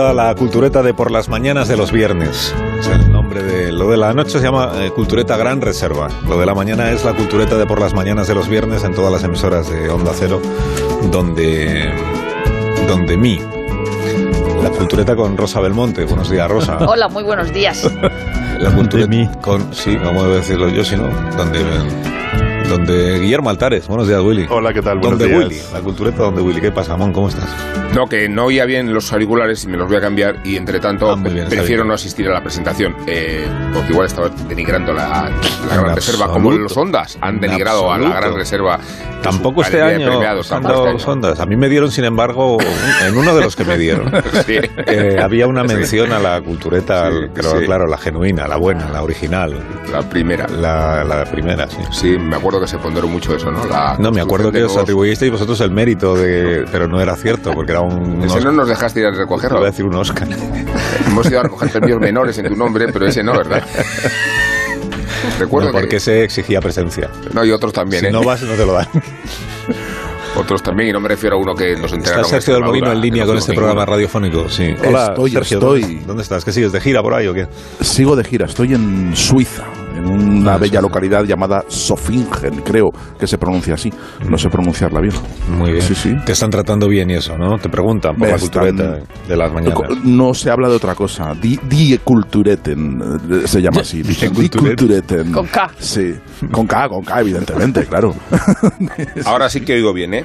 La cultureta de por las mañanas de los viernes. O sea, el nombre de lo de la noche se llama eh, cultureta Gran Reserva. Lo de la mañana es la cultureta de por las mañanas de los viernes en todas las emisoras de Onda Cero, donde donde mí. La cultureta con Rosa Belmonte. Buenos días, Rosa. Hola, muy buenos días. La cultureta con sí, vamos a decirlo yo, si no, donde donde Guillermo Altares. Buenos días, Willy. Hola, ¿qué tal? Buenos Donde días. Willy, la cultureta donde Willy. ¿Qué pasa, Amón? ¿Cómo estás? No, que no oía bien los auriculares y me los voy a cambiar y entre tanto Ah, bien, prefiero no asistir a la presentación eh, porque igual estaba denigrando la, la gran reserva como absoluto. los Ondas han En denigrado a la absoluto. gran reserva. Tampoco este año premiados, han dado este los ondas. A mí me dieron, sin embargo, en uno de los que me dieron. Sí. eh, había una Sí. mención a la cultureta, Sí, pero sí. claro, la genuina, la buena, la original, La primera. la, la primera, sí. Sí, me acuerdo que se ponderó mucho eso, ¿no? La No, me acuerdo que os atribuisteis vosotros el mérito de... Pero no era cierto, porque era un... Ese no nos dejaste ir a recogerlo. iba a decir un Oscar. Hemos ido a recoger premios menores en tu nombre, pero ese no, ¿verdad? Recuerdo No, porque que... se exigía presencia. No, y otros también, Si ¿eh? no vas, no te lo dan. Otros también, y no me refiero a uno que nos Está enteraron. Sergio del Molino en línea con este programa radio. radiofónico, sí. Hola, Estoy, Sergio, estoy. ¿dónde, dónde estás? ¿Qué sigues? ¿De gira por ahí o qué? Sigo de gira, estoy en Suiza, en una bella localidad llamada Sofingen, creo que se pronuncia así. No sé pronunciarla bien. Muy bien. Sí, sí. Te están tratando bien y eso, ¿no? Te preguntan por Me la están- cultureta de las mañanas. No se habla de otra cosa. Die, die Kultureten eh, se llama así. Die. Kultureten. Con K. Sí, con K, con K, evidentemente, claro. Ahora sí que oigo bien, ¿eh?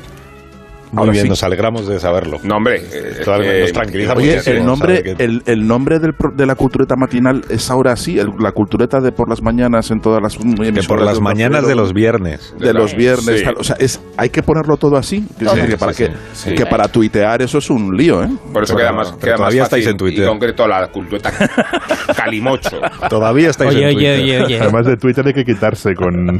Muy Ahora bien, sí. nos alegramos de saberlo. No, hombre. eh, eh, nos tranquiliza Oye, muchísimo, el nombre, que- el, el nombre del de la cultureta matinal es ahora así, el- la cultureta de por las mañanas en todas las que por las mañanas de los viernes. de los viernes, Sí. tal, o sea, es, hay que ponerlo todo así, que, para Sí, que, sí, sí. que para tuitear eso es un lío, ¿eh? Por eso Pero- queda más, queda más todavía fácil estáis en Twitter. Y concreto la cultureta calimocho. Todavía estáis Oye, en oye, Twitter. oye, oye. Además de Twitter hay que quitarse con...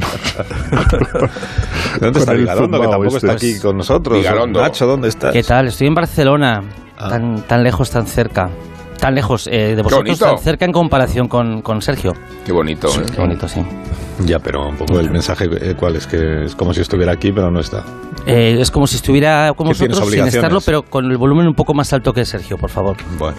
¿Dónde está con el Vigalondo? Que tampoco está este. aquí con nosotros. Nacho, ¿dónde estás? ¿Qué tal? Estoy en Barcelona. Ah. Tan, tan lejos, tan cerca. Tan lejos eh, de vosotros, tan cerca en comparación con, con Sergio. Qué bonito, ¿eh? Qué bonito, sí. Ya, pero un poco el mensaje, eh, ¿cuál? Es que es como si estuviera aquí, pero no está. Eh, es como si estuviera con vosotros sin estarlo, pero con el volumen un poco más alto que Sergio, por favor. Bueno,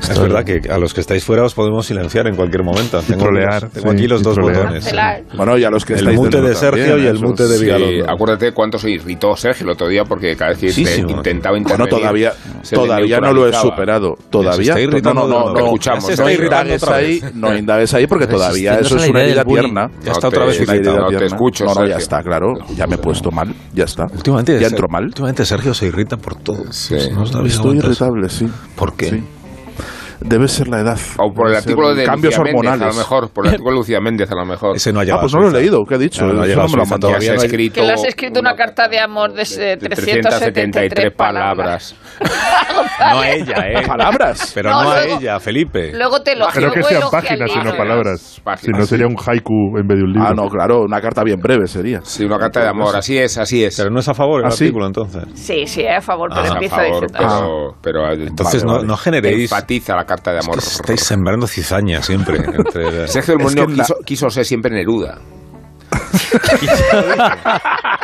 es verdad que a los que estáis fuera os podemos silenciar en cualquier momento. Tengo, trolear, tengo sí, aquí los y dos trolear. botones. Bueno, y a los que El estáis mute de Sergio también, y el mute de Sí, Vigalondo. acuérdate cuánto se irritó Sergio el otro día porque cada vez que Sí, te- sí, intentaba Bueno, intervenir todavía, se le todavía no lo he superado. Todavía. se está irritando no, no, nuevo. no, Escuchamos, no indagues ahí, no porque todavía eso es una idea herida bullying. Ya está No otra vez herida no te escucho, No, no, ya está, claro. Ya me he puesto mal, ya está. Últimamente, ya entro mal. Últimamente Sergio se irrita por todo. Sí. Estoy irritable, sí. ¿Por qué? Sí. Debe ser la edad. O por el artículo de cambios Lucía Méndez, hormonales. a lo mejor. Por el artículo de Lucía Méndez, a lo mejor. Ese no ha Ah, llegado pues a no lo he leído. ¿Qué ha dicho? No, no ha Eso llegado me lo a ha Suiza mandado. Ya todavía se ha no hay- escrito Que le has escrito una carta de amor de eh, 373 palabras. No a ella, ¿eh? Palabras. Pero No, no, a ella, Felipe. Luego te lo Creo que sean páginas y no palabras. Páginas, Si no sería un haiku en vez de un libro. Ah, no, claro, una carta bien breve sería. Sí, una carta de amor. Así es, así es. Pero no es a favor el ¿Ah, sí? artículo, entonces. Sí, sí, a favor, pero Ah, a empieza favor, diciendo... pero, Entonces no, no generéis... enfatiza la carta de Es amor. que estáis sembrando cizaña siempre. Entre... Sergio del Es Molino que la- quiso, quiso ser siempre Neruda.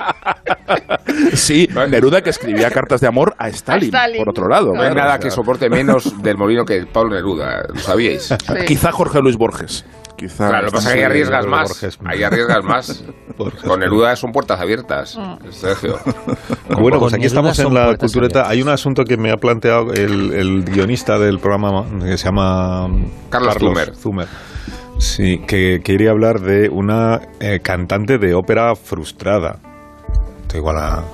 Sí, Neruda que escribía cartas de amor a Stalin, A Stalin. por otro lado. No hay claro, nada o sea, que soporte menos del Molino que Pablo Neruda, ¿lo sabíais? Sí. Quizá Jorge Luis Borges. Quizá Claro, lo que pasa es que ahí arriesgas más. Borges. Ahí arriesgas más. Borges. Con Neruda son puertas abiertas, Sergio. Bueno, pues aquí estamos en la cultureta. abiertas. Hay un asunto que me ha planteado el, el guionista del programa que se llama Carlos Zumer. Zumer. Sí, que quería hablar de una eh, cantante de ópera frustrada. Esto igual a,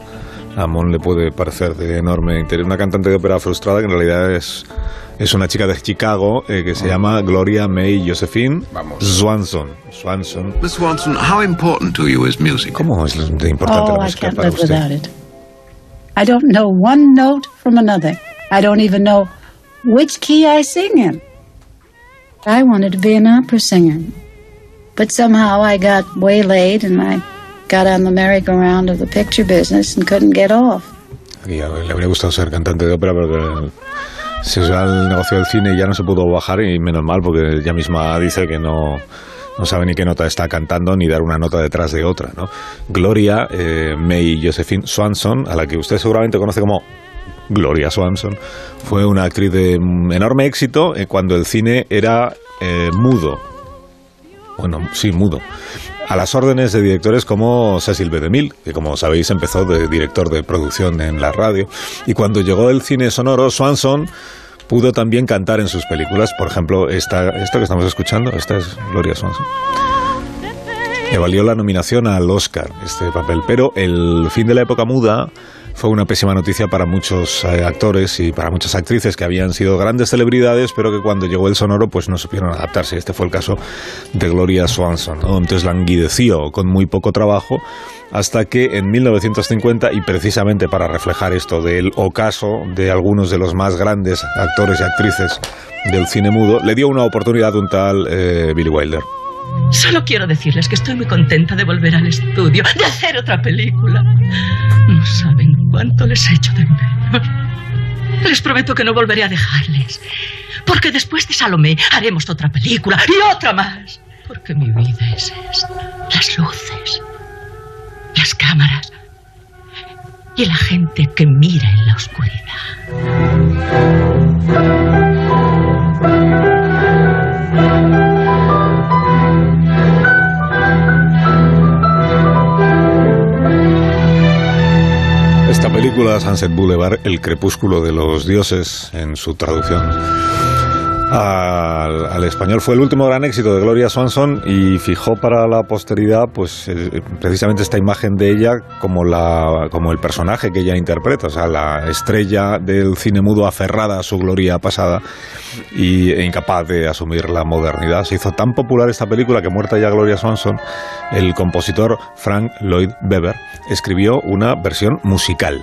a Mon le puede parecer de enorme interés. Una cantante de ópera frustrada que en realidad es, es una chica de Chicago eh, que se llama Gloria May Josephine Swanson. Swanson. Miss Swanson, how important to you is music? ¿Cómo es de importante Oh, la I música can't para live usted? without it. I don't know one note from another. I don't even know which key I sing in. I wanted to be an opera singer. But somehow I got waylaid and I got on the merry-go-round of the picture business and couldn't get off. Le habría gustado ser cantante de ópera, pero se va al negocio del cine y ya no se pudo bajar y menos mal porque ella misma dice que no, no sabe ni qué nota está cantando ni dar una nota detrás de otra. ¿no? Gloria eh, May Josephine Swanson, a la que usted seguramente conoce como Gloria Swanson, fue una actriz de enorme éxito eh, cuando el cine era eh, mudo. Bueno, sí, mudo. A las órdenes de directores como Cecil B. DeMille, que como sabéis empezó de director de producción en la radio. Y cuando llegó el cine sonoro, Swanson pudo también cantar en sus películas. Por ejemplo, esta, esto que estamos escuchando, esta es Gloria Swanson. Le valió la nominación al Oscar este papel, pero el fin de la época muda fue una pésima noticia para muchos eh, actores y para muchas actrices que habían sido grandes celebridades, pero que cuando llegó el sonoro pues no supieron adaptarse. Este fue el caso de Gloria Swanson. ¿no? Entonces languideció con muy poco trabajo hasta que en 1950, y precisamente para reflejar esto del ocaso de algunos de los más grandes actores y actrices del cine mudo, le dio una oportunidad un tal eh, Billy Wilder. Solo quiero decirles que estoy muy contenta de volver al estudio, de hacer otra película. No saben cuánto les echo de menos. Les prometo que no volveré a dejarles. Porque después de Salomé haremos otra película y otra más. Porque mi vida es esta. Las luces, las cámaras y la gente que mira en la oscuridad. Película, Sunset Boulevard, El crepúsculo de los dioses, en su traducción al, al español, fue el último gran éxito de Gloria Swanson y fijó para la posteridad, pues eh, precisamente esta imagen de ella como la, como el personaje que ella interpreta, o sea, la estrella del cine mudo aferrada a su gloria pasada y, e incapaz de asumir la modernidad. Se hizo tan popular esta película que muerta ya Gloria Swanson, el compositor Frank Lloyd Webber escribió una versión musical.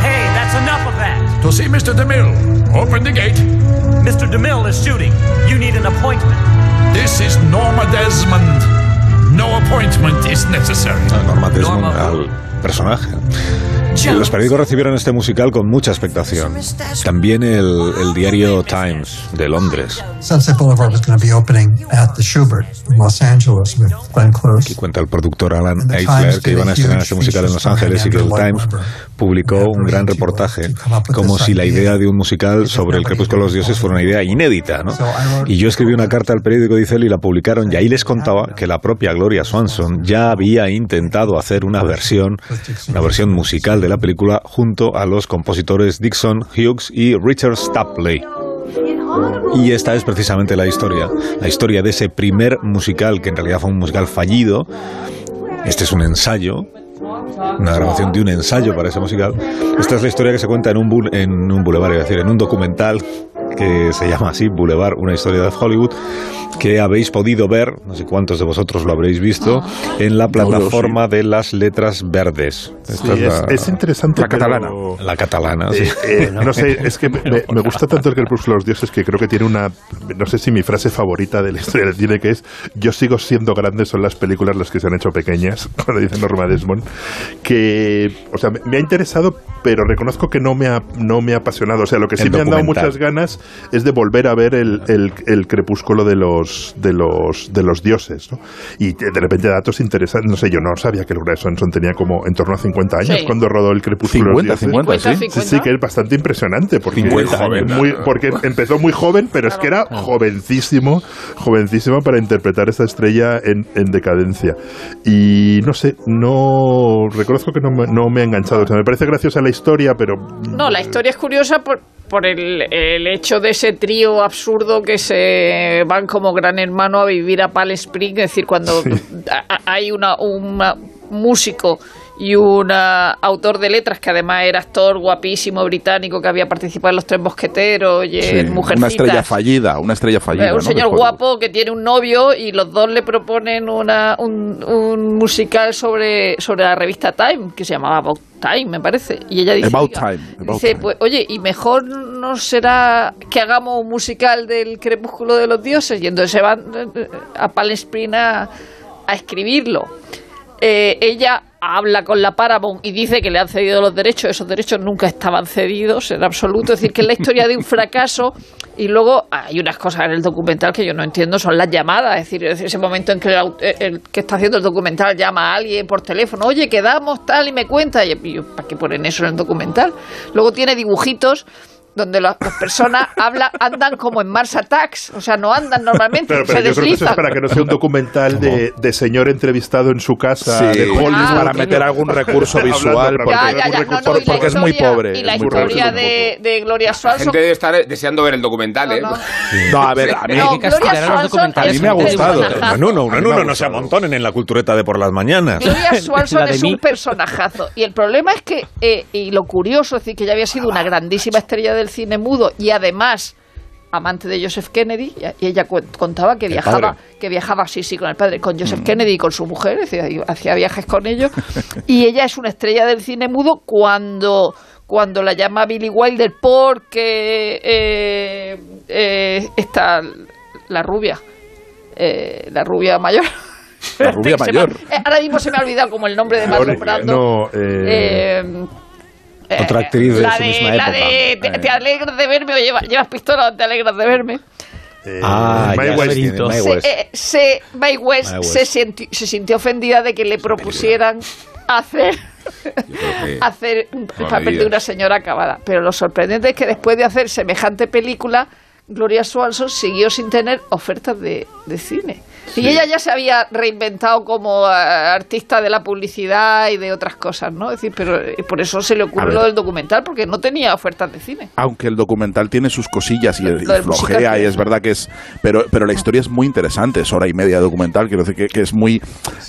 Hey, that's enough of that. To see Mr. DeMille. Open the gate. Mr. DeMille is shooting. You need an appointment. This is Norma Desmond. No appointment is necessary. a Norma Desmond, al personaje. Los periódicos recibieron este musical con mucha expectación. También el, el diario Times de Londres, Sunset Boulevard was going to be opening at the Schubert in Los Angeles with Glenn Close. que cuenta el productor Alan Times que iban a estrenar este musical en Los Ángeles y que el Times publicó un gran reportaje como si la idea de un musical sobre el crepúsculo de los dioses fuera una idea inédita. ¿no? Y yo escribí una carta al periódico, dice él, y la publicaron, y ahí les contaba que la propia Gloria Swanson ya había intentado hacer una versión, una versión musical de la película junto a los compositores Dixon Hughes y Richard Stapley. Y esta es precisamente la historia, la historia de ese primer musical que en realidad fue un musical fallido. Este es un ensayo, una grabación de un ensayo para ese musical. Esta es la historia que se cuenta en un, bul- en un boulevard, es decir, en un documental que se llama así, Boulevard, una historia de Hollywood, que habéis podido ver, no sé cuántos de vosotros lo habréis visto, en la plataforma de las letras verdes. Esta Sí, es, es interesante. La pero- catalana. La catalana, sí. Eh, eh, no sé, es que me, me gusta tanto el crepúsculo de los dioses que creo que tiene una. No sé si mi frase favorita de la historia del cine que es: Yo sigo siendo grande, son las películas las que se han hecho pequeñas, cuando dice Norma Desmond. Que, o sea, me, me ha interesado, pero reconozco que no me ha, no me ha apasionado. O sea, lo que sí El me han dado muchas ganas es de volver a ver el, el- el crepúsculo de los, de los, de los dioses. ¿no? Y de repente datos interesantes. No sé, yo no sabía que Gloria Swanson tenía como en torno a 50 años Sí. cuando rodó el crepúsculo de los 50, dioses. 50, sí. Sí, sí, que es bastante impresionante. Porque, 50 muy años. muy- porque empezó muy joven, pero es que era jovencísimo, jovencísimo para interpretar esta estrella en, en decadencia. Y no sé, no reconozco que no me, no me ha enganchado. O sea, me parece graciosa la historia, pero No, la historia es curiosa por, por el, el hecho de ese trío absurdo que se van como gran hermano a vivir a Palm Spring, es decir, cuando hay una, un músico y un ah, autor de letras que además era actor guapísimo británico que había participado en Los Tres Mosqueteros y Sí, en Mujercitas. una estrella fallida, una estrella fallida. Eh, un ¿no? señor guapo que tiene un novio y los dos le proponen una, un, un musical sobre, sobre la revista Time, que se llamaba About Time, me parece. Y ella dice, About "Oiga", Time, About dice, Time. pues, oye, y mejor no será que hagamos un musical del crepúsculo de los dioses. Y entonces se van eh, a Springs a, a escribirlo. Eh, ella habla con la Paramount y dice que le han cedido los derechos. Esos derechos nunca estaban cedidos en absoluto. Es decir, que es la historia de un fracaso. Y luego hay unas cosas en el documental que yo no entiendo, son las llamadas. Es decir, es ese momento en que el, el que está haciendo el documental llama a alguien por teléfono, oye, quedamos tal y me cuenta. Y yo, ¿para qué ponen eso en el documental? Luego tiene dibujitos donde las, las personas hablan, andan como en Mars Attacks, o sea, no andan normalmente, Pero, se pero yo creo que eso es deslizan. para que no sea un documental de, de señor entrevistado en su casa. Sí, de Hollywood. Ah, para meter algún recurso visual, porque- Ya, ya, ya, no, recurso- no, la es muy pobre, Y la historia pobre. de, de Gloria La Swanson. gente debe estar deseando ver el documental, ¿eh? No, a ver, a mí, No, a mí me ha es un gustado. en me ha uno, no se amontonen en la cultureta de por las mañanas. Gloria Swanson La es un personajazo. Y el problema es que, eh, y lo curioso, es decir, que ella había sido una grandísima estrella del cine mudo y además amante de Joseph Kennedy, y ella contaba que viajaba, padre. que viajaba, sí, sí, con el padre, con Joseph Kennedy y con su mujer, hacía viajes con ellos, y ella es una estrella del cine mudo cuando cuando la llama Billy Wilder porque eh, eh, está la rubia, eh, la rubia mayor. La rubia me- mayor. eh, ahora mismo se me ha olvidado como el nombre de Marlon Brando. No, Otra actriz de la su de, misma la época. de te, te alegras de verme o llevas, llevas pistola o te alegras de verme. eh, Ah, ya West. Mae Se, West. eh, se, West West. Se, sinti- se sintió ofendida de que le propusieran hacer, que- hacer un papel de una señora acabada. Pero lo sorprendente es que después de hacer semejante película, Gloria Swanson siguió sin tener ofertas de, de cine. Y ella ya se había reinventado como eh, artista de la publicidad y de otras cosas, ¿no? Es decir, pero eh, por eso se le ocurrió del documental, porque no tenía ofertas de cine. aunque el documental tiene sus cosillas y, y flojea y es. es verdad que es pero pero la historia es muy interesante es hora y media de documental quiero decir que, que es muy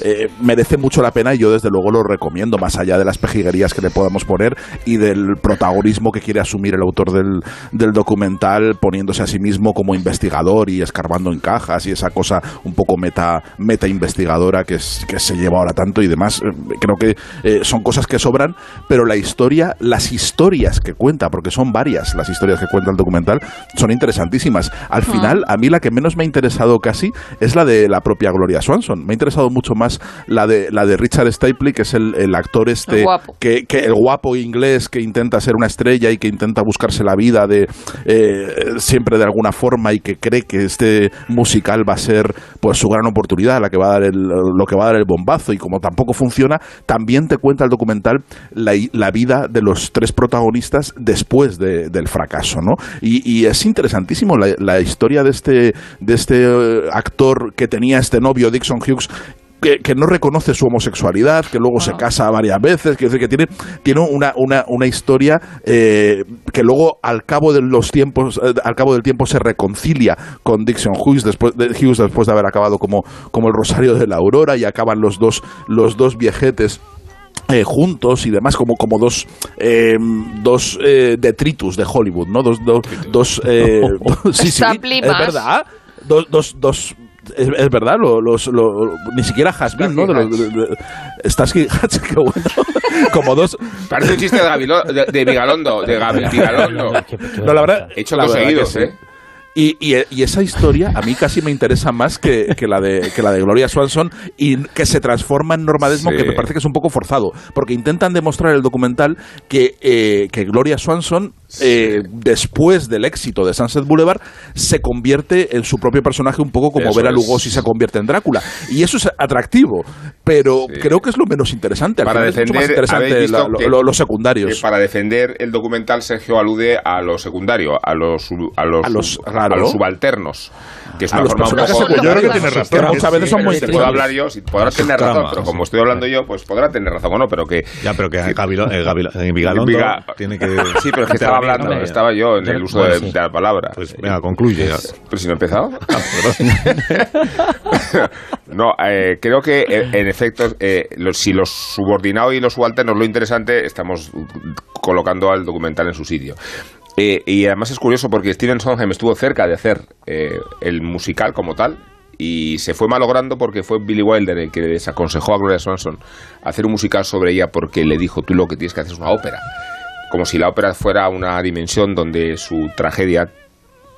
eh, merece mucho la pena y yo desde luego lo recomiendo más allá de las pejiguerías que le podamos poner y del protagonismo que quiere asumir el autor del, del documental poniéndose a sí mismo como investigador y escarbando en cajas y esa cosa un poco meta meta investigadora que, es, que se lleva ahora tanto y demás Eh, creo que eh, son cosas que sobran pero la historia las historias que cuenta porque son varias las historias que cuenta el documental son interesantísimas. Al final a mí la que menos me ha interesado casi es la de la propia Gloria Swanson. Me ha interesado mucho más la de la de Richard Stapley que es el, el actor este El que el guapo inglés que intenta ser una estrella y que intenta buscarse la vida de eh, siempre de alguna forma y que cree que este musical va a ser pues su gran oportunidad, la que va a dar el, lo que va a dar el bombazo y como tampoco funciona, también te cuenta el documental la, vida de los tres protagonistas después de- del fracaso, ¿no? Y, y es interesantísimo la, la historia de este de este eh, actor que tenía este novio Dixon Hughes que, que no reconoce su homosexualidad, que luego se casa varias veces, que, que tiene, tiene una, una, una historia eh, que luego al cabo de los tiempos, eh, al cabo del tiempo se reconcilia con Dixon Hughes después de, Hughes después de haber acabado como, como el Rosario de la Aurora y acaban los dos, los dos viejetes eh, juntos y demás como como dos eh, dos eh, detritus de Hollywood no dos dos, dos dos- sí sí es verdad. Dos dos, dos es, es verdad, lo- los, lo- ni siquiera Hasbin, ¿no? De los- de- de- Starsky y Hutch, qué bueno. Como dos. Parece un chiste de, Gavilo- de, de Vigalondo. De Vigalondo. No, la verdad. He hecho la verdad conseguidos, que sí. ¿eh? Y, y, y esa historia a mí casi me interesa más que, que la de, que la de Gloria Swanson y que se transforma en Norma Desmond, Sí. que me parece que es un poco forzado, porque intentan demostrar en el documental que, eh, que Gloria Swanson, eh, después del éxito de Sunset Boulevard, se convierte en su propio personaje un poco como Eso Vera es. Lugosi se convierte en Drácula. Y eso es atractivo, pero creo que es lo menos interesante. Al Para final es mucho más defender, interesante habéis visto la- lo- que- lo- los secundarios. para defender el documental, Sergio alude a lo secundario, a los, a los, a los, a Claro. a los subalternos, que es A una los forma personajes poco... Yo creo que tiene razón, muchas veces son muy si puedo hablar yo, si podrá A tener razón, tramas, pero sí. como estoy hablando yo, pues podrá tener razón o no, pero que... Ya, pero que Gabil- eh, Gabil- eh, Vigalondo Viga- tiene que... Sí, pero es que estaba hablando, ¿no? estaba yo en el uso Bueno, de, sí. de la palabra. Pues venga, concluye. ya. Pero si no he empezado. no, eh, creo que eh, en efecto, eh, los- si los subordinados y los subalternos lo interesante, estamos colocando al documental en su sitio. Eh, y además es curioso porque Steven Sondheim estuvo cerca de hacer eh, el musical como tal y se fue malogrando porque fue Billy Wilder el que desaconsejó a Gloria Swanson hacer un musical sobre ella porque le dijo tú lo que tienes que hacer es una ópera como si la ópera fuera una dimensión donde su tragedia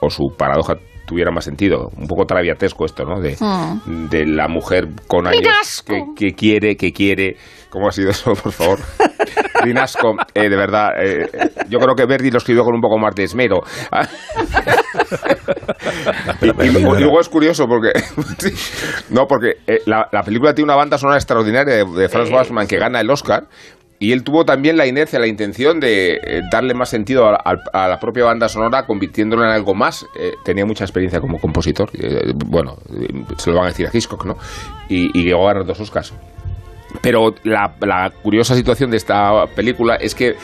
o su paradoja tuviera más sentido. Un poco traviatesco esto, ¿no? De, Mm. de la mujer con años que quiere, que quiere... ¿Cómo ha sido eso, por favor? Rinasco, eh, de verdad, eh, eh, yo creo que Verdi lo escribió con un poco más de esmero. y, y- y luego es curioso porque... no, porque eh, la, la película tiene una banda sonora extraordinaria de, de Franz Wassmann que gana el Oscar y él tuvo también la inercia, la intención de eh, darle más sentido a, a- a la propia banda sonora, convirtiéndola en algo más. Eh, tenía mucha experiencia como compositor. eh, bueno, se lo van a decir a Hitchcock, ¿no? Y, y llegó a ganar dos Oscars. Pero la, la curiosa situación de esta película es que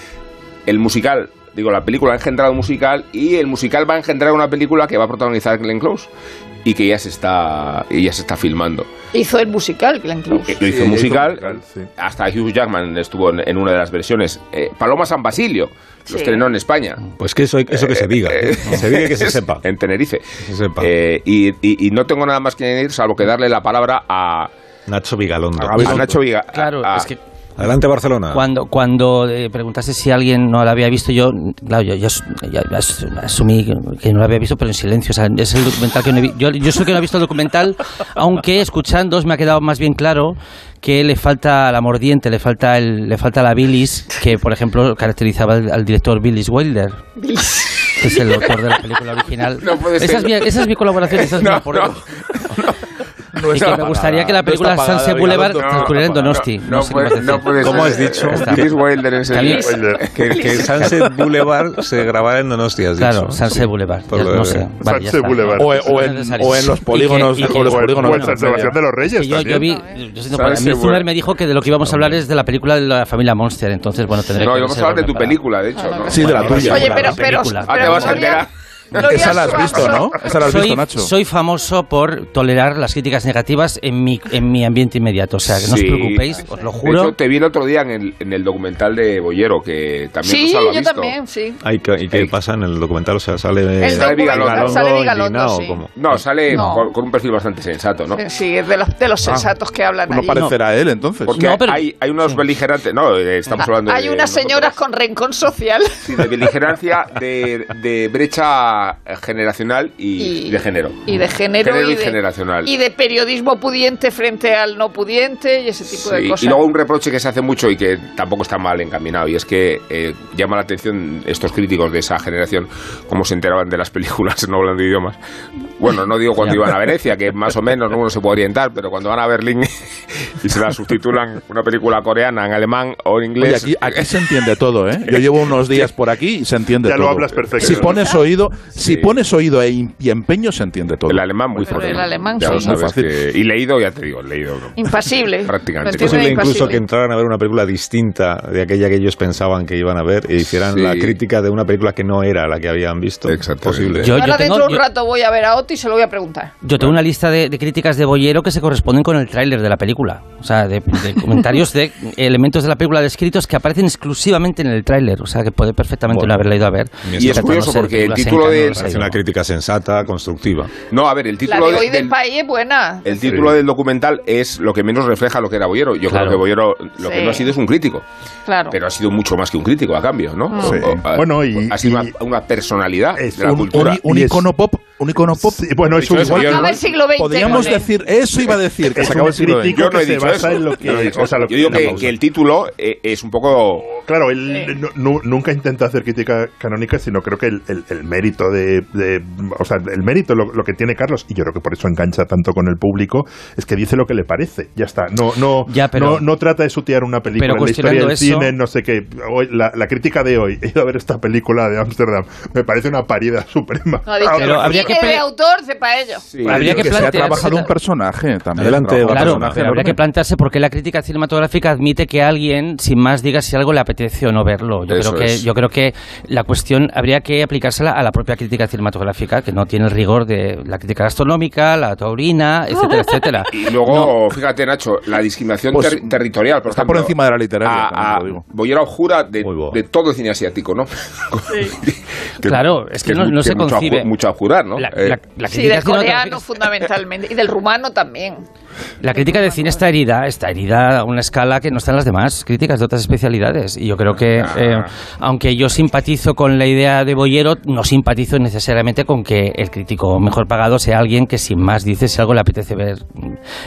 el musical, digo, la película ha engendrado un musical y el musical va a engendrar una película que va a protagonizar Glenn Close y que ya se está, y ya se está filmando. Hizo el musical, Glenn Close. Lo hizo musical, hasta Hugh Jackman estuvo en, en una de las versiones. Eh, Paloma San Basilio lo Sí. estrenó en España. Pues que eso, eso que se diga, que se diga y que se sepa. En Tenerife. Que se sepa. Eh, y, y- y no tengo nada más que añadir, salvo que darle la palabra a, Nacho Vigalondo. a Nacho Viga. Claro, a- es que Adelante, Barcelona. Cuando, cuando eh, preguntaste si alguien no la había visto, yo, claro, yo, yo, ya as- asumí que, no la había visto, pero en silencio. O sea, es el documental que no he vi- yo, yo soy que no ha visto el documental, aunque escuchando me ha quedado más bien claro que le falta la mordiente, le falta el, le falta la bilis, que por ejemplo caracterizaba al, al director Billis Wilder. Que es el autor de la película original. No puede esa, ser. es mi, esa es mi colaboración, esa es mi No. No y que me gustaría que la película pagada, Sunset Boulevard transcurriera en Donosti. No, sé qué puede, no puede ¿Cómo has dicho? Eh, Billy Wilder en serio. Billy- Que, que Sunset Boulevard se grabara en Donosti, has Claro, dicho. Sunset Boulevard. Ya no sé. Vale, Sunset. O, o No es en, necesario. o en los Y que- polígonos, y que- o los en- polígonos o en de San Sebastián de los Reyes yo, vi, yo me dijo que de lo que íbamos a hablar es de la película de la familia Monster, entonces bueno, tendré No, que íbamos a hablar de tu película, de hecho. ¿no? Sí, de la tuya. Oye, pero. Ah, te pero vas a enterar. Esa la has visto, ¿no? Esa la has soy, visto, Nacho. soy famoso por tolerar las críticas negativas en mi, en mi ambiente inmediato, o sea, que no os Sí. preocupéis, os lo De juro. hecho, te vi el otro día en el, en el documental de Boyero, que también Sí, lo ha yo visto. también, sí. Ay, ¿qué- ¿Y qué pasa en el documental? O sea, sale El de Sale Vigalondo. sale Vigalondo, sí. No, sale No. Con, con un perfil bastante sensato, ¿no? Sí, es de los, de los sensatos que hablan No allí. parecerá él, entonces. Porque No, pero- hay, hay unos beligerantes. No, eh, estamos hablando Hay de. unas nosotros. señoras con rencón social. Sí, de beligerancia, de, de brecha generacional y, Y- de género. Y de género, Género y, y de, generacional. y de periodismo pudiente frente al no pudiente y ese tipo de cosas. y luego un reproche que se hace mucho y que tampoco está mal encaminado, y es que eh, llama la atención estos críticos de esa generación, cómo se enteraban de las películas no hablando idiomas. Bueno, no digo cuando iban a Venecia, que más o menos uno se puede orientar, pero cuando van a Berlín y se la subtitulan una película coreana en alemán o en Oye, inglés. aquí, aquí se entiende todo, ¿eh? Yo llevo unos días por aquí y se entiende Ya lo todo. hablas perfecto. Si pones oído, si Sí. pones oído e y empeño, se entiende todo. El alemán muy fácil. el alemán Ya lo sí. sabes Muy fácil. que- y leído, ya te digo, leído. ¿no? Impasible. Prácticamente. Lo Es posible incluso impasible. que entraran a ver una película distinta de aquella que ellos pensaban que iban a ver e hicieran Sí. la crítica de una película que no era la que habían visto. Exactamente. Posible. Yo- Ahora tengo- dentro de un yo- rato voy a ver a Oti y se lo voy a preguntar. Yo tengo una lista de, de críticas de Boyero que se corresponden con el tráiler de la película. O sea, de, de comentarios de elementos de la película descritos que aparecen exclusivamente en el tráiler. O sea, que puede perfectamente Bueno. no haberla ido a ver. Y es curioso porque el título de- Es una crítica sensata, constructiva. No, a ver, el La título de de- hoy del del, país es buena. el título del documental es lo que menos refleja lo que era Boyero. Yo Claro. creo que Boyero lo que no ha sido es un crítico, Claro. pero ha sido mucho más que un crítico a cambio, ¿no? Sí. O- o- Bueno, y- ha sido y- una, una personalidad Es de la un- cultura. Un, icono pop, un icono pop. Sí, bueno, es un el siglo XX. Podríamos decir, eso iba a decir, que se acabó el siglo XX. Yo no he que se dicho basa eso. en lo que- Yo no he dicho o sea, eso. lo Yo digo que, el título eh, es un poco claro, él nu- nu- nunca intenta hacer crítica canónica, sino creo que el, el- el mérito de, de- O sea, el mérito, lo, lo que tiene Carlos, y yo creo que por eso engancha tanto con el público, es que dice lo que le parece. Ya está. No, no, Ya, pero- no, no trata de sutear una película, Pero la historia del cine, no sé qué. Hoy, la, la crítica de hoy, he ido a ver esta película de Ámsterdam, me parece una parida suprema. No dicho, Pero habría que de autor, sepa ello. Habría que que se ha trabajado un personaje también. Adelante, Trabaja un Claro, personaje pero habría. Que plantearse por qué la crítica cinematográfica admite que alguien, sin más, diga si algo le apetece o no verlo. Yo, Eso creo que, es. yo creo que la cuestión habría que aplicársela a la propia crítica cinematográfica, que no tiene el rigor de la crítica gastronómica, la taurina, etcétera, etcétera. Y luego, fíjate, Nacho, la discriminación Pues, ter- territorial, por está ejemplo, por encima de la literaria, A, también a lo digo. Boyero jura de, de todo el cine asiático, ¿no? Que- Claro, es que no- no se mucho a concibe. Mucho a jurar, ¿no? La- Eh, la- la Sí, crítica del coreano fundamentalmente. Y del rumano también. La crítica de cine está herida, está herida a una escala que no está en las demás críticas de otras especialidades. Y yo creo que, eh, aunque yo simpatizo con la idea de Boyero, no simpatizo necesariamente con que el crítico mejor pagado sea alguien que sin más dice si algo le apetece ver,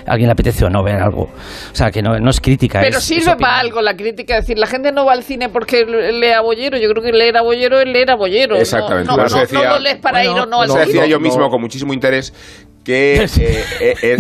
a alguien le apetece o no ver algo. O sea, que no, no es crítica. Pero es- sirve es para algo la crítica. Es decir, la gente no va al cine porque lea Bollero. Yo creo que leer a Bollero es leer a Bollero. No- Exactamente. No, no, no decía- lo lees para ir o no al cine. decía yo mismo con muchísimo interés que eh, eh, eh,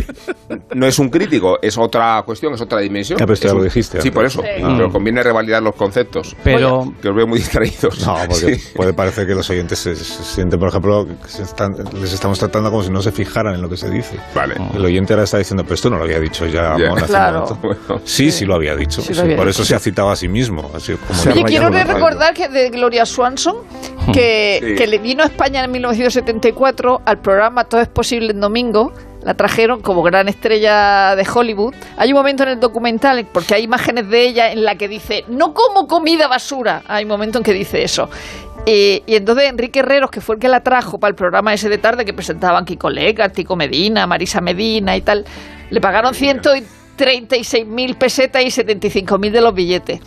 no es un crítico, es otra cuestión, es otra dimensión. Ya, pero Es ya lo un- dijiste Sí, antes. por eso. Sí. Pero conviene revalidar los conceptos. Pero- Que os veo muy distraídos. No, porque Sí. puede parecer que los oyentes se, se sienten, por ejemplo, que se están- les estamos tratando como si no se fijaran en lo que se dice. Vale. El oyente ahora está diciendo, pero esto no lo había dicho ya, Ya. Mon, hace un Claro. momento". Sí, sí lo había dicho. Sí lo había por dicho. eso se ha citado a sí mismo. Así como Oye, quiero recordar que de Gloria Swanson, que, Sí. que le vino a España en 1974 al programa Todo es posible en domingo. La trajeron como gran estrella de Hollywood. Hay un momento en el documental, porque hay imágenes de ella en la que dice, no como comida basura. Hay un momento en que dice eso. Eh, y entonces Enrique Herreros, que fue el que la trajo para el programa ese de tarde que presentaban Kiko Lega, Tico Medina, Marisa Medina y tal, le pagaron 136.000 pesetas y 75.000 de los billetes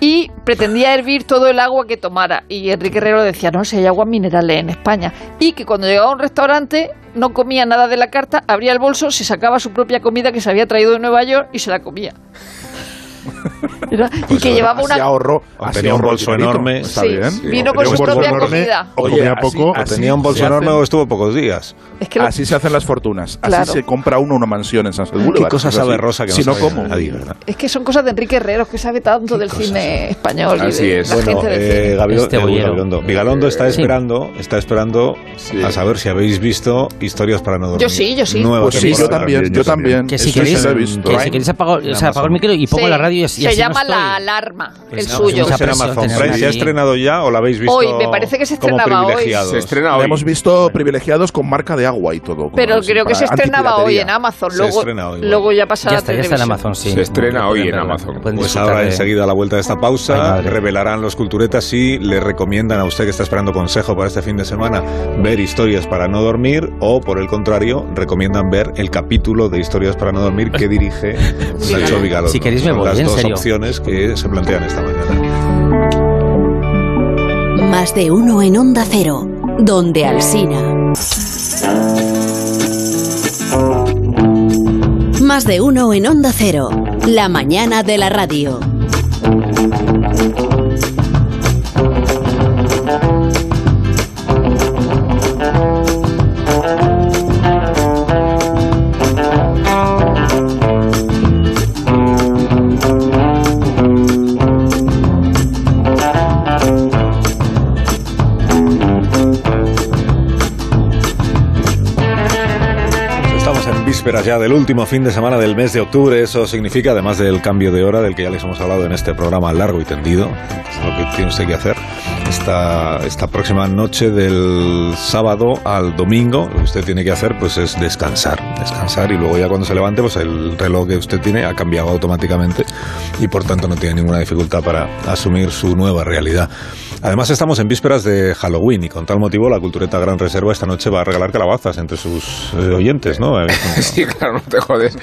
y pretendía hervir todo el agua que tomara. Y Enrique Herrero decía, no, si hay aguas minerales en España. Y que cuando llegaba a un restaurante no comía nada de la carta, abría el bolso, se sacaba su propia comida que se había traído de Nueva York y se la comía. Y que llevaba Así una... ahorro, O así tenía un ahorro bolso enorme. Está Sí, bien. vino con su un bolso propia enorme, comida. O Oye, comía así- poco. O así tenía un bolso se enorme hacen- o estuvo pocos días. Es que lo- Así se hacen las fortunas. Así Claro. se compra uno una mansión en San Qué Boulevard. cosa así. sabe Rosa que no Si no, ¿verdad? es que son cosas de Enrique Herreros que sabe tanto del cine español y Así de es. la Bueno, gente eh. Gabilo- Este eh. Gabilondo. Vigalondo está Sí. esperando, está esperando a saber si habéis visto historias para no dormir. Yo sí, yo sí. Pues sí, yo también, yo también. Que si sí queréis, o sea, apago el micro y pongo Sí. la radio y Se así llama. La Alarma, Pues el no, suyo. Está en presión Amazon tenerla Prime. ¿Se ha estrenado ya o la habéis visto Hoy, me parece que se estrenaba hoy. Se estrena hoy. hemos visto privilegiados con marca de agua y todo. Pero así, creo que se estrenaba hoy en Amazon. Se Luego, estrena hoy, luego ya pasará Ya está, ya está en. Amazon, sí. Se estrena hoy en Amazon. Pues ahora de- enseguida a la vuelta de esta pausa revelarán los culturetas si le recomiendan a usted que está esperando consejo para este fin de semana ver historias para no dormir o por el contrario recomiendan ver el capítulo de historias para no dormir que dirige Nacho Vigalondo. Si queréis me voy, en dos serio. opciones que se plantean esta mañana. Más de uno en Onda Cero, donde Alsina. Más de uno en Onda Cero, la mañana de la radio. Vísperas ya del último fin de semana del mes de octubre. Eso significa, además del cambio de hora del que ya les hemos hablado en este programa largo y tendido, es lo que tiene usted que hacer, esta, esta próxima noche del sábado al domingo, lo que usted tiene que hacer pues es descansar. Descansar y luego ya cuando se levante, pues el reloj que usted tiene ha cambiado automáticamente y por tanto no tiene ninguna dificultad para asumir su nueva realidad. Además estamos en vísperas de Halloween y con tal motivo la Cultureta Gran Reserva esta noche va a regalar calabazas entre sus eh, oyentes, ¿no? Sí, claro, no te jodes.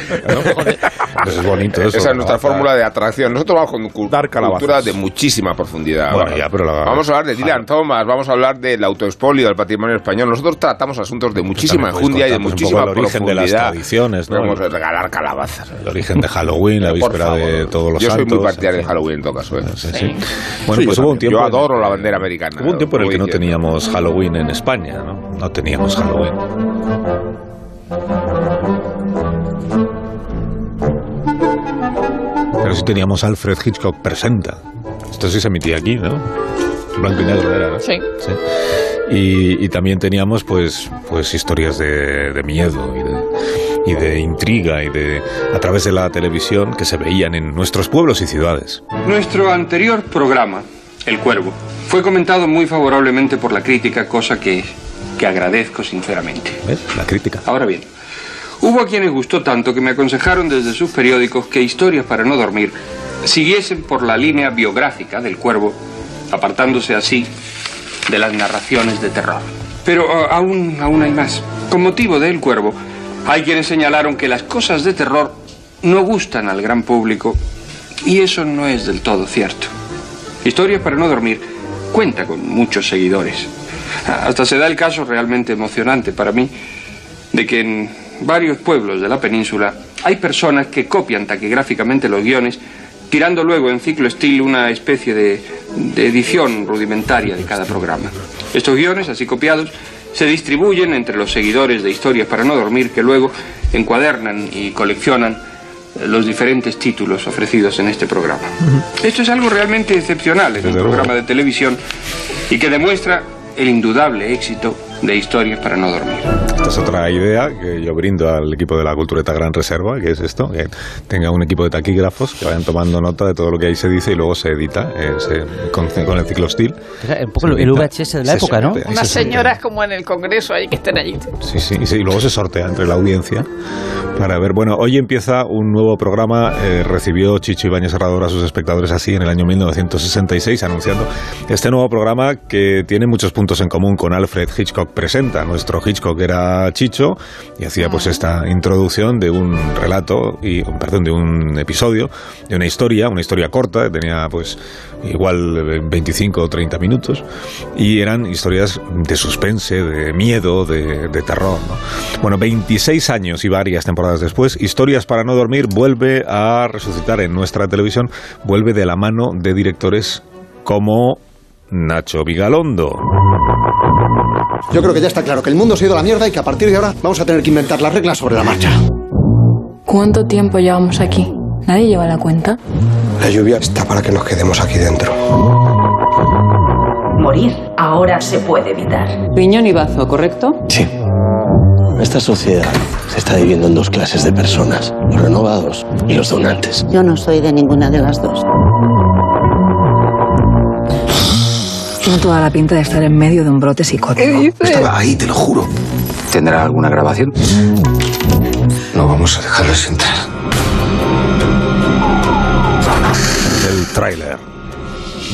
Pues es bonito eso, Esa es nuestra fórmula de atracción. Nosotros vamos con cu- cultura de muchísima profundidad. Bueno, ya, pero la- Vamos a hablar de Dylan Thomas, vamos a hablar del autoexpolio del patrimonio español. Nosotros tratamos asuntos de muchísima enjundia y de pues, un muchísima poco el origen de las profundidad. tradiciones, ¿no? Vamos a regalar calabazas. El origen de Halloween, la víspera favor. de todos los Yo soy santos. muy partidario de Halloween en todo caso. ¿eh? Sí, sí. Bueno, Sí, pues yo hubo un tiempo. Yo adoro la bandera americana. Hubo un tiempo en el que no teníamos Halloween en España, ¿no? No teníamos Halloween. Pero sí teníamos Alfred Hitchcock presenta. Esto sí se emitía aquí, ¿no? Blanco y negro era, ¿no? Sí. Sí. Y, y también teníamos pues, pues historias de, de miedo y de, y de intriga y de a través de la televisión que se veían en nuestros pueblos y ciudades. Nuestro anterior programa, El Cuervo, fue comentado muy favorablemente por la crítica, cosa que, que agradezco sinceramente. ¿Ves? La crítica. Ahora bien, hubo a quienes gustó tanto que me aconsejaron desde sus periódicos que Historias para no dormir siguiesen por la línea biográfica del Cuervo, apartándose así de las narraciones de terror. Pero uh, aún, aún hay más. Con motivo de El Cuervo, hay quienes señalaron que las cosas de terror no gustan al gran público y eso no es del todo cierto. Historias para no dormir cuenta con muchos seguidores. Hasta se da el caso realmente emocionante para mí de que en varios pueblos de la península hay personas que copian taquigráficamente los guiones, tirando luego en ciclo estilo una especie de, de edición rudimentaria de cada programa. Estos guiones, así copiados, se distribuyen entre los seguidores de Historias para no dormir que luego encuadernan y coleccionan eh, los diferentes títulos ofrecidos en este programa. Esto es algo realmente excepcional en un programa de televisión y que demuestra el indudable éxito de Historias para no dormir. Esta es otra idea que yo brindo al equipo de la Cultureta Gran Reserva, que es esto, que tenga un equipo de taquígrafos que vayan tomando nota de todo lo que ahí se dice y luego se edita eh, se- con, con el ciclostil. Era un poco el VHS de la Se época, ¿no? sortea, ahí Unas se señoras como en el Congreso ahí que estén allí. Sí, sí, y sí, y luego se sortea entre la audiencia para ver. Bueno, hoy empieza un nuevo programa. eh, recibió Chicho Ibáñez Serrador a sus espectadores así en el año 1966, anunciando este nuevo programa que tiene muchos puntos en común con Alfred Hitchcock Presenta. Nuestro Hitchcock era Chicho y hacía pues esta introducción de un relato, y perdón, de un episodio, de una historia, una historia corta, tenía pues igual eh, 25 o 30 minutos, y eran historias de suspense, de miedo, de, de terror. ¿no? Bueno, 26 años y varias temporadas después, Historias para no dormir vuelve a resucitar en nuestra televisión, vuelve de la mano de directores como Nacho Vigalondo. Yo creo que ya está claro que el mundo se ha ido a la mierda y que a partir de ahora vamos a tener que inventar las reglas sobre la marcha. ¿Cuánto tiempo llevamos aquí? ¿Nadie lleva la cuenta? La lluvia está para que nos quedemos aquí dentro. Morir ahora se puede evitar. Riñón y bazo, ¿correcto? Sí. Esta sociedad se está dividiendo en dos clases de personas, los renovados y los donantes. Yo no soy de ninguna de las dos. Tiene toda la pinta de estar en medio de un brote psicótico. Estaba ahí, te lo juro. ¿Tendrá alguna grabación? No vamos a dejarles entrar. El tráiler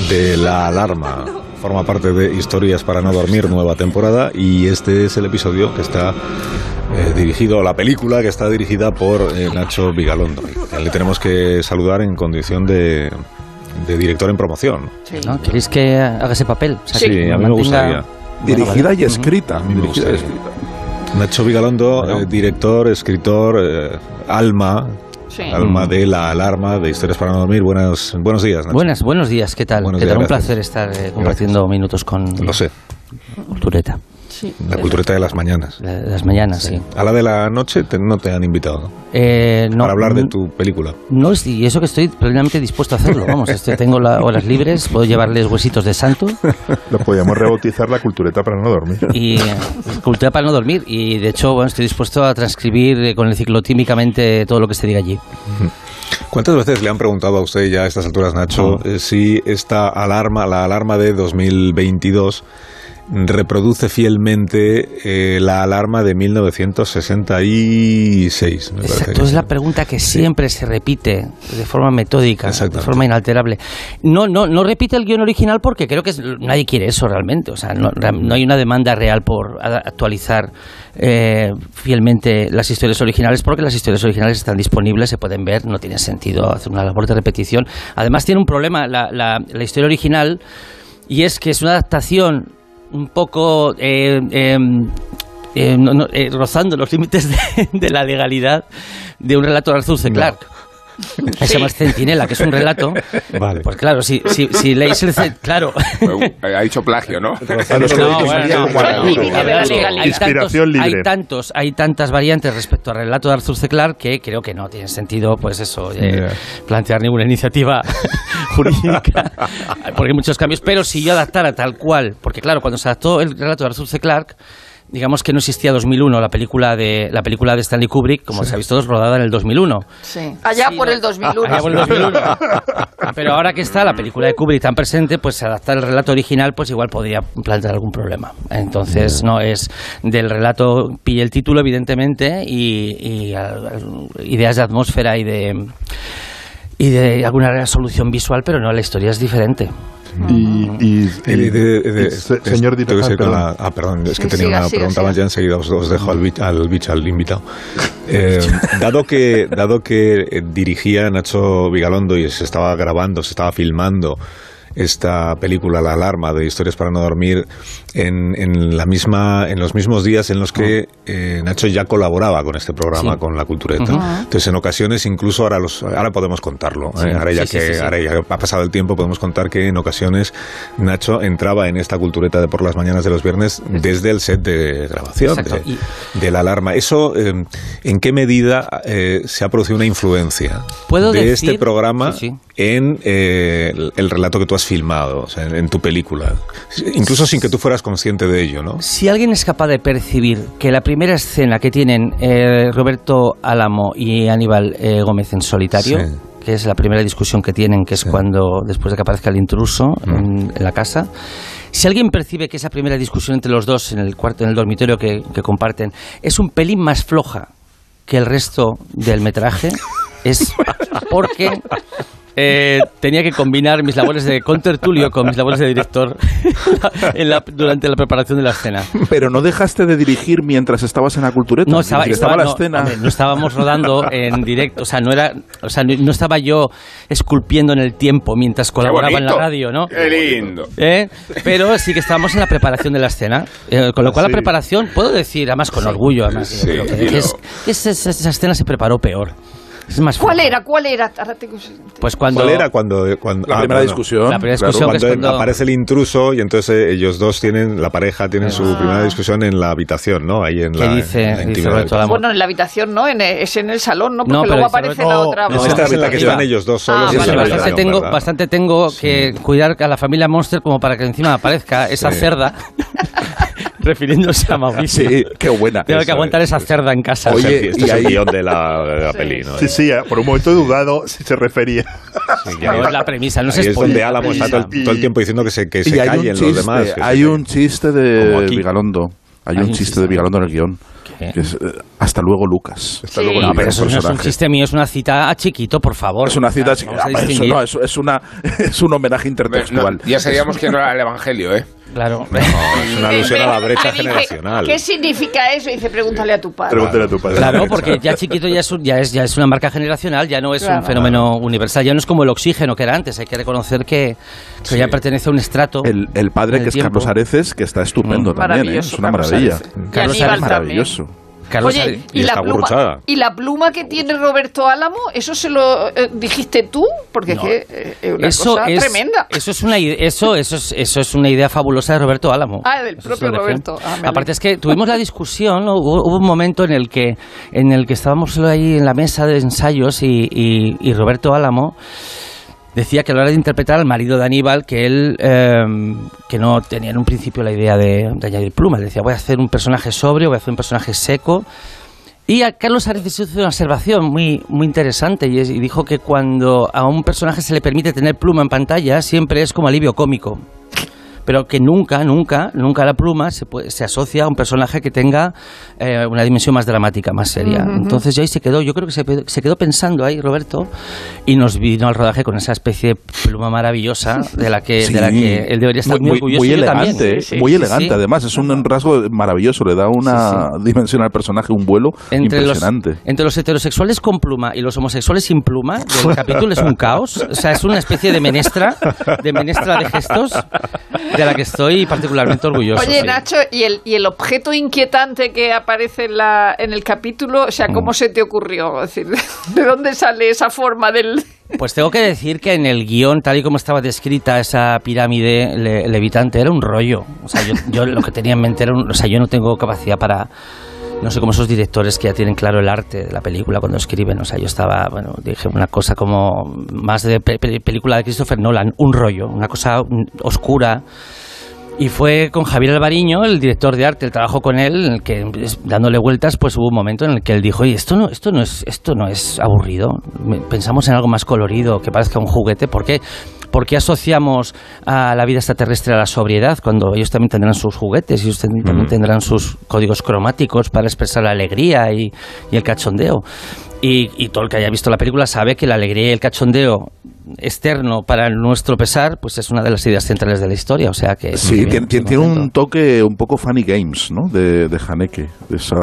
de La Alarma. Forma parte de Historias para no dormir, nueva temporada, y este es el episodio que está eh, dirigido, la película que está dirigida por eh, Nacho Vigalondo. Le tenemos que saludar en condición de, de director en promoción. ¿No? ¿Queréis que haga ese papel? O sea, Sí, que a mí me mantenga- gustaría. Dirigida y escrita. A mí me dirigida y gustaría. escrita. Nacho Vigalondo, eh, director, escritor, eh, alma, Sí. alma de La Alarma, de Historias para no dormir. Buenas, buenos días, Nacho. Buenas, buenos días, ¿qué tal? Buenos ¿Qué tal? Un gracias. placer estar eh, compartiendo minutos con Lo sé. Cultureta. La cultureta de las mañanas. La- Las mañanas, sí. A la de la noche te- no te han invitado Eh, no, para hablar de tu película. No, y eso que estoy plenamente dispuesto a hacerlo. Vamos, este, tengo las horas libres, puedo llevarles huesitos de santo Lo podíamos rebautizar la cultureta para no dormir. y eh, cultura para no dormir. Y de hecho, bueno, estoy dispuesto a transcribir eh, con el ciclotímicamente todo lo que se diga allí. ¿Cuántas veces le han preguntado a usted ya a estas alturas, Nacho, eh, si esta alarma, la alarma de 2022, reproduce fielmente eh, la alarma de 1966. me Exacto, es la pregunta que siempre se repite de forma metódica, de forma inalterable. No, no, no repite el guion original porque creo que nadie quiere eso realmente. O sea, no, no hay una demanda real por actualizar eh, fielmente las historias originales porque las historias originales están disponibles, se pueden ver, no tiene sentido hacer una labor de repetición. Además tiene un problema la, la- la historia original y es que es una adaptación un poco eh, em, eh, no- no, eh, rozando los límites de, de la legalidad de un relato de Arthur C. Clarke. Se llama Centinela, que es un relato. Vale. Pues claro, si, si, si leéis el... Claro. Ha dicho plagio, ¿no? Hay tantos, hay tantas variantes respecto al relato de Arthur C. Clarke que creo que no tiene sentido, pues eso, eh, plantear ninguna iniciativa jurídica, porque hay muchos cambios. Pero si yo adaptara tal cual, porque claro, cuando se adaptó el relato de Arthur C. Clarke, digamos que no existía 2001, la película de la película de Stanley Kubrick, como sabéis todos, rodada en el 2001. Sí. Allá por el 2001. Allá por el 2001. Pero ahora que está la película de Kubrick tan presente, pues adaptar el relato original, pues igual podría plantear algún problema. Entonces, no es del relato, pille el título, evidentemente, y, y, ideas de atmósfera y de y de alguna solución visual, pero no, la historia es diferente. Y, y- de- de- de- y de- señor director, perdón. ah, perdón, es que Sí, tenía una pregunta más ya enseguida os, os dejo al bicho, al al invitado. Eh, dado que dado que eh, dirigía Nacho Vigalondo y se estaba grabando, se estaba filmando esta película La Alarma de Historias para no dormir en, en la misma en los mismos días en los que eh, Nacho ya colaboraba con este programa Sí. con la cultureta. Ujú. Entonces en ocasiones incluso ahora los ahora podemos contarlo. Sí. ¿eh? Ahora ya Sí, que ahora ya ha pasado el tiempo podemos contar que en ocasiones Nacho entraba en esta cultureta de por las mañanas de los viernes desde el set de grabación de, de la alarma. Eso eh, en qué medida eh, se ha producido una influencia Puedo de decir- este programa en eh, el, el relato que tú has filmado, en, en tu película, incluso sin que tú fueras consciente de ello, ¿no? Si alguien es capaz de percibir que la primera escena que tienen eh, Roberto Álamo y Aníbal eh, Gómez en solitario, Sí. que es la primera discusión que tienen, que es cuando después de que aparezca el intruso Mm. en, en la casa, si alguien percibe que esa primera discusión entre los dos en el cuarto, en el dormitorio que, que comparten, es un pelín más floja que el resto del metraje, es porque eh, tenía que combinar mis labores de contertulio con mis labores de director en la- durante la preparación de la escena. Pero no dejaste de dirigir mientras estabas en la cultureta. No, estaba, estaba- la no, escena. hombre, no estábamos rodando en directo, o sea, no era, o sea, no, estaba yo esculpiendo en el tiempo mientras colaboraba en la radio, ¿no? ¡Qué lindo! ¿Eh? Pero sí que estábamos en la preparación de la escena, eh, con lo cual Sí. la preparación, puedo decir, además con orgullo, además, Sí, que- es- es- esa, esa escena se preparó peor. Es más ¿Cuál era? ¿Cuál era? Ahora tengo- Pues cuando ¿Cuál era cuando, cuando La primera discusión. La primera discusión que es cuando, cuando- aparece el intruso y entonces eh, ellos dos tienen la pareja tienen su Ah. primera discusión en la habitación, ¿no? Ahí en ¿Qué la, dice- en la intimidad? Bueno, en la habitación no, en el- es en el salón, ¿no? Porque No, pero luego aparece Roberto- la otra. No, esta es en la que están ellos dos solos Ah, y Vale, la bastante tengo, ¿verdad? bastante tengo que cuidar a la familia Monster como para que encima aparezca esa Sí. cerda refiriéndose a Mauricio. Sí, qué buena. Tengo que aguantar esa cerda en casa. Oye, este y es el guion de la, de la peli, ¿no? Sí, sí, por un momento he dudado si se refería. No, es la premisa, no se es donde la Álamo está todo todo el tiempo diciendo que se, que se hay un callen chiste, los demás. hay un chiste Como de aquí. Vigalondo. Hay, un chiste de Vigalondo en el guion. Que es, eh, hasta luego, Lucas. Hasta luego, No, pero eso no es un chiste mío, es una cita a chiquito, por favor. Es una cita. A Ah, eso distinguir. no, eso es, una, es un homenaje intertextual. No, ya sabíamos que no era el Evangelio, ¿eh? Claro. es una alusión a la brecha generacional. ¿Qué significa eso? Y dice, pregúntale a tu padre. Pregúntale a tu padre. Claro, porque ya chiquito ya es, un- ya es, ya es una marca generacional, ya no es Claro. un fenómeno universal, ya no es como el oxígeno que era antes. Hay que reconocer que, que ya pertenece a un estrato. El, el padre, que es tiempo. Carlos Areces, que está estupendo también, ¿eh? Es una Carlos maravilla. Carlos Areces. también. Maravilloso. Carlos Oye, ¿y, la pluma, ¿y la pluma que tiene Roberto Álamo? ¿Eso se lo eh, dijiste tú? Porque No. es que eh, es una eso cosa es, tremenda. Eso es, una, eso, eso, es, eso es una idea fabulosa de Roberto Álamo. Ah, del Eso propio. Roberto. Ah, Aparte es que tuvimos la discusión, ¿no? hubo, hubo un momento en el que en el que estábamos solo ahí en la mesa de ensayos y, y- y Roberto Álamo decía que a la hora de interpretar al marido de Aníbal que él eh, que no tenía en un principio la idea de, de añadir plumas. Decía voy a hacer un personaje sobrio, voy a hacer un personaje seco. Y a Carlos Areces hizo una observación muy, muy interesante y, es- y dijo que cuando a un personaje se le permite tener pluma en pantalla siempre es como alivio cómico. Pero que nunca, nunca, nunca la pluma se, puede- se asocia a un personaje que tenga eh, una dimensión más dramática, más seria. Ujú. Entonces ya ahí se quedó, yo creo que se, se quedó pensando ahí Roberto y nos vino al rodaje con esa especie de pluma maravillosa de la que, de la que él debería estar muy, orgulloso. muy y yo también. elegante, Sí, sí, muy sí, elegante. sí. Además, es un rasgo maravilloso. Le da una dimensión al personaje, un vuelo Entre los, impresionante. entre los heterosexuales con pluma y los homosexuales sin pluma, el capítulo es un caos. O sea, es una especie de menestra, de menestra de gestos de la que estoy particularmente orgulloso. Oye. Nacho, ¿y el, ¿y el objeto inquietante que aparece en, la, en el capítulo? O sea, Mm. ¿cómo se te ocurrió? Es decir, ¿de dónde sale esa forma del...? Pues tengo que decir que en el guion, tal y como estaba descrita esa pirámide le- levitante, era un rollo. O sea, yo, yo lo que tenía en mente era un... O sea, yo no tengo capacidad para... No sé, como esos directores que ya tienen claro el arte de la película cuando escriben. O sea, yo estaba, bueno, dije una cosa como más de pe- pe- película de Christopher Nolan, un rollo, una cosa oscura. Y fue con Javier Alvariño, el director de arte, el trabajo con él, en el que es- dándole vueltas, pues hubo un momento en el que él dijo, oye, esto no, esto no es, esto no es aburrido. Pensamos en algo más colorido, que parezca un juguete. ¿Por qué? ¿Por qué asociamos a la vida extraterrestre a la sobriedad cuando ellos también tendrán sus juguetes y ellos también tendrán sus códigos cromáticos para expresar la alegría y, y el cachondeo? Y, y todo el que haya visto la película sabe que la alegría y el cachondeo externo para nuestro pesar, pues es una de las ideas centrales de la historia. O sea que Sí, tiene, tiene- tiene un toque un poco funny games, ¿no? De, de Haneke. de Esa,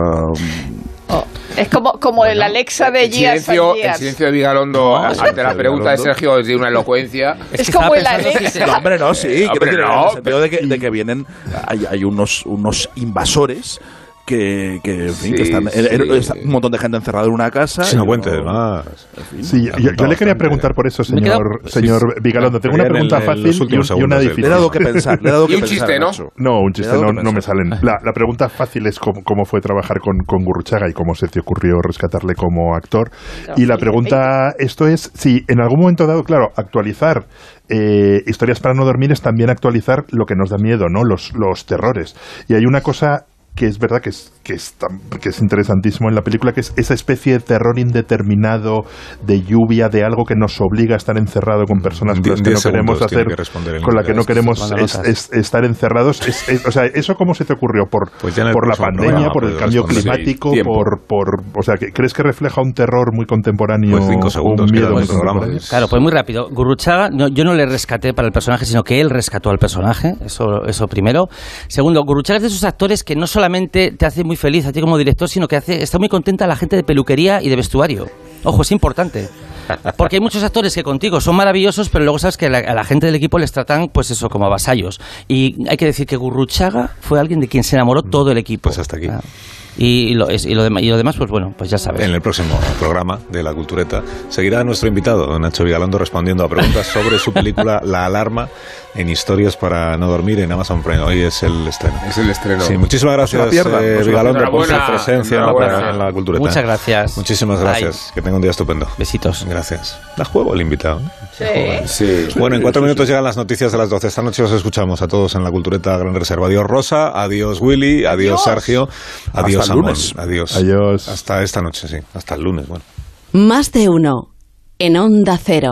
Es como, como el Alexa de El silencio, and el Years. silencio de Vigalondo No, ante la pregunta de. Sergio es de una elocuencia. Es como el Alexa. No, hombre, no, sí. Hombre, no, en el sentido de que, de que vienen, hay, hay unos, unos invasores que, que, en fin, que Sí, están, sí. er- er- un montón de gente encerrada en una casa. Sí, no más. Sí, yo, yo le quería preguntar por eso, Me he quedado- señor, señor Vigalondo. Tengo una el- pregunta fácil y, un- últimos y una difícil. Le he dado que pensar, le he dado que Y un pensar, chiste, ¿no? Nacho. No, un chiste no, no me salen. La, la pregunta fácil es cómo, cómo fue trabajar con, con Gurruchaga y cómo se te ocurrió rescatarle como actor. Y la pregunta, esto es, si en algún momento dado, claro, actualizar eh, historias para no dormir es también actualizar lo que nos da miedo, ¿no? Los, los terrores. Y hay una cosa que es verdad que es, que, es tan- que es interesantísimo en la película, que es esa especie de terror indeterminado, de lluvia, de algo que nos obliga a estar encerrado con personas con las que no queremos hacer, que responder el con la que no Nicolás. queremos Manda es- estar encerrados. Es, es- o sea, ¿eso cómo se te ocurrió? ¿Por, Pues por la pandemia, por el cambio climático, Sí, por, por... O sea, que ¿crees que refleja un terror muy contemporáneo Pues cinco segundos un miedo muy contemporáneo? Claro, pues muy rápido. Gurruchaga, no, yo no le rescaté para el personaje, sino que él rescató al personaje. Eso, eso primero. Segundo, Gurruchaga es de esos actores que no solamente te hace muy feliz a ti como director, sino que hace, está muy contenta la gente de peluquería y de vestuario. Ojo, es importante. Porque hay muchos actores que contigo son maravillosos, pero luego sabes que a la, a la gente del equipo les tratan, pues eso, como a vasallos. Y hay que decir que Gurruchaga fue alguien de quien se enamoró todo el equipo. Pues hasta aquí. Ah. Y, lo, y, lo dem- y lo demás, pues bueno, pues ya sabes. En el próximo programa de La Cultureta seguirá nuestro invitado, don Nacho Vigalondo, respondiendo a preguntas sobre su película La Alarma en Historias para no dormir en Amazon Prime. Hoy es el estreno. Es el estreno. Sí, muchísimas gracias, eh, Vigalondo, por su presencia en la, en la Cultureta. Muchas gracias. Muchísimas gracias. Que tenga un día estupendo. Besitos. Gracias. Da juego el invitado. ¿eh? Sí. Bueno, en cuatro minutos llegan las noticias de las 12. Esta noche os escuchamos a todos en la Cultureta Gran Reserva. Adiós Rosa, adiós Willy, adiós, Sergio, adiós Hasta el lunes. Adiós. Adiós. Hasta esta noche, sí. Hasta el lunes, bueno. Más de uno. En Onda Cero.